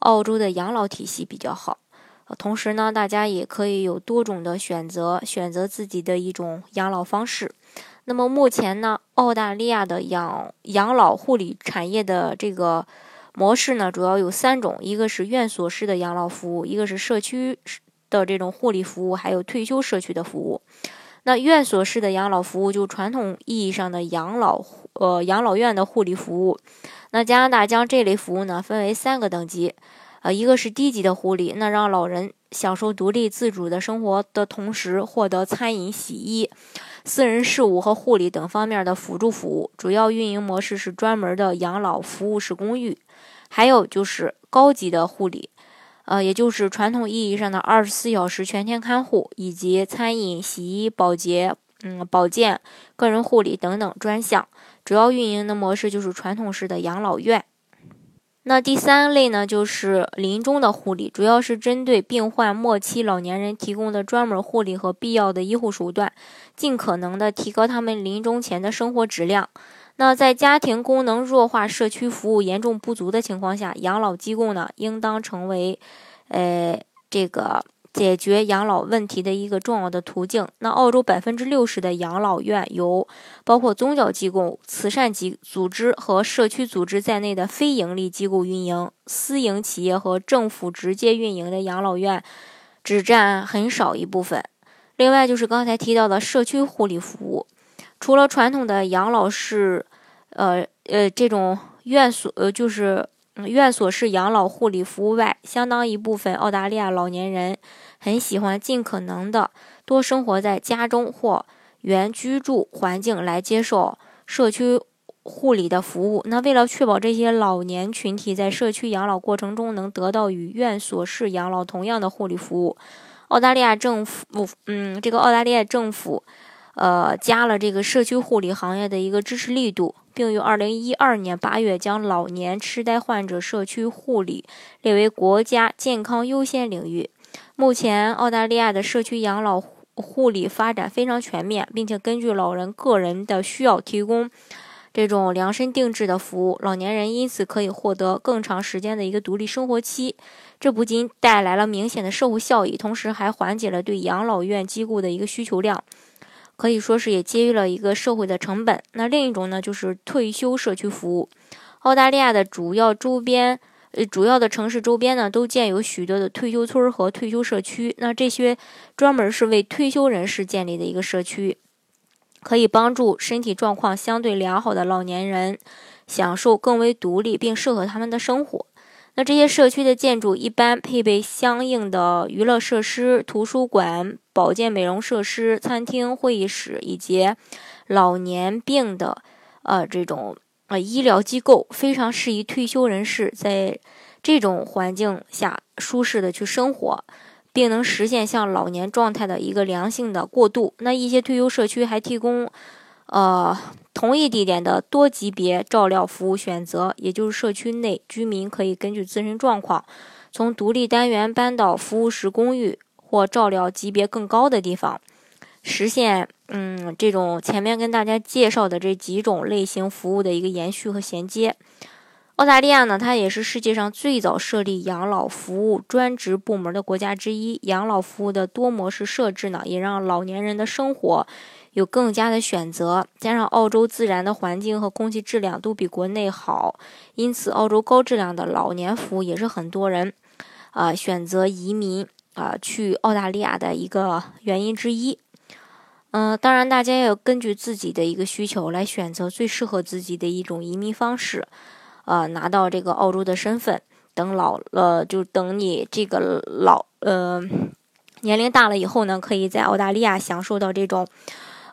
澳洲的养老体系比较好，同时呢，大家也可以有多种的选择，选择自己的一种养老方式。那么目前呢，澳大利亚的养养老护理产业的这个模式呢，主要有三种：一个是院所式的养老服务，一个是社区的这种护理服务，还有退休社区的服务。那院所式的养老服务，就传统意义上的养老呃养老院的护理服务。那加拿大将这类服务呢分为三个等级，呃，一个是低级的护理，那让老人享受独立自主的生活的同时，获得餐饮、洗衣、私人事务和护理等方面的辅助服务。主要运营模式是专门的养老服务式公寓。还有就是高级的护理，呃，也就是传统意义上的二十四小时全天看护，以及餐饮、洗衣、保洁。嗯，保健、个人护理等等专项，主要运营的模式就是传统式的养老院。那第三类呢，就是临终的护理，主要是针对病患末期老年人提供的专门护理和必要的医护手段，尽可能的提高他们临终前的生活质量。那在家庭功能弱化、社区服务严重不足的情况下，养老机构呢，应当成为，呃，这个。解决养老问题的一个重要的途径。那澳洲百分之六十的养老院由包括宗教机构、慈善机组织和社区组织在内的非营利机构运营，私营企业和政府直接运营的养老院只占很少一部分。另外就是刚才提到的社区护理服务，除了传统的养老式，呃呃这种院所，呃就是。院所式养老护理服务外，相当一部分澳大利亚老年人很喜欢尽可能的多生活在家中或原居住环境来接受社区护理的服务。那为了确保这些老年群体在社区养老过程中能得到与院所式养老同样的护理服务，澳大利亚政府，嗯，这个澳大利亚政府，呃，加了这个社区护理行业的一个支持力度。并于二零一二年八月将老年痴呆患者社区护理列为国家健康优先领域。目前，澳大利亚的社区养老护理发展非常全面，并且根据老人个人的需要提供这种量身定制的服务。老年人因此可以获得更长时间的一个独立生活期。这不仅带来了明显的社会效益，同时还缓解了对养老院机构的一个需求量。可以说是也节约了一个社会的成本。那另一种呢，就是退休社区服务。澳大利亚的主要周边，呃，主要的城市周边呢，都建有许多的退休村和退休社区。那这些专门是为退休人士建立的一个社区，可以帮助身体状况相对良好的老年人享受更为独立并适合他们的生活。那这些社区的建筑一般配备相应的娱乐设施、图书馆、保健美容设施、餐厅、会议室以及老年病的呃这种呃医疗机构，非常适宜退休人士在这种环境下舒适的去生活，并能实现向老年状态的一个良性的过渡。那一些退休社区还提供。呃，同一地点的多级别照料服务选择，也就是社区内居民可以根据自身状况，从独立单元搬到服务式公寓或照料级别更高的地方，实现嗯这种前面跟大家介绍的这几种类型服务的一个延续和衔接。澳大利亚呢，它也是世界上最早设立养老服务专职部门的国家之一。养老服务的多模式设置呢，也让老年人的生活有更加的选择。加上澳洲自然的环境和空气质量都比国内好，因此澳洲高质量的老年服务也是很多人啊选择移民啊去澳大利亚的一个原因之一。嗯，当然大家要根据自己的一个需求来选择最适合自己的一种移民方式。呃，拿到这个澳洲的身份，等老了就等你这个老呃年龄大了以后呢，可以在澳大利亚享受到这种